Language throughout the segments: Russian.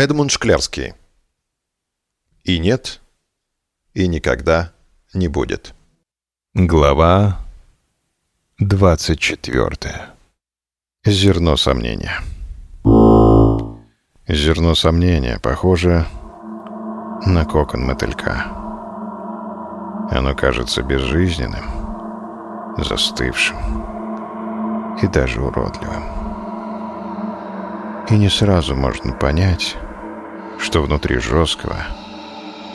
Эдмунд Шклярский. И нет, и никогда не будет. Глава 24. Зерно сомнения. Зерно сомнения похоже на кокон мотылька. Оно кажется безжизненным, застывшим и даже уродливым. И не сразу можно понять, что внутри жесткого,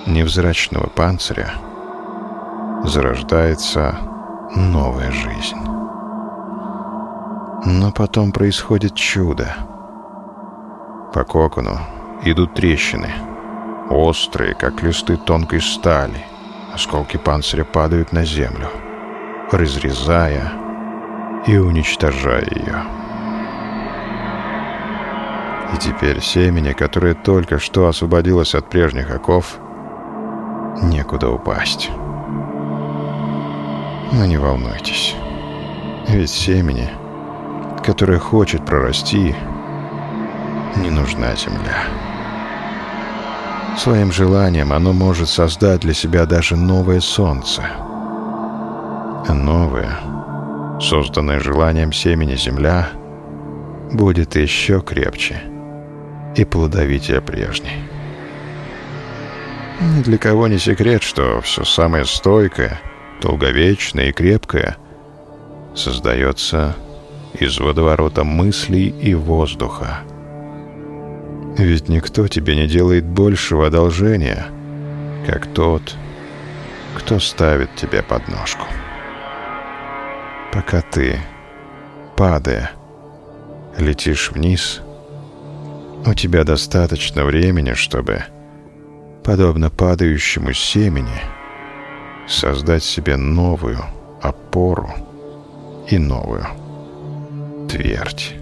невзрачного панциря зарождается новая жизнь. Но потом происходит чудо. По кокону идут трещины, острые, как листы тонкой стали. Осколки панциря падают на землю, разрезая и уничтожая ее. И теперь семени, которое только что освободилось от прежних оков, некуда упасть. Но не волнуйтесь, ведь семени, которое хочет прорасти, не нужна земля. Своим желанием оно может создать для себя даже новое солнце. А новое, созданное желанием семени земля, будет еще крепче — и плодовитее прежней. Ни для кого не секрет, что все самое стойкое, долговечное и крепкое создается из водоворота мыслей и воздуха. Ведь никто тебе не делает большего одолжения, как тот, кто ставит тебе подножку. Пока ты, падая, летишь вниз — у тебя достаточно времени, чтобы, подобно падающему семени, создать себе новую опору и новую твердь.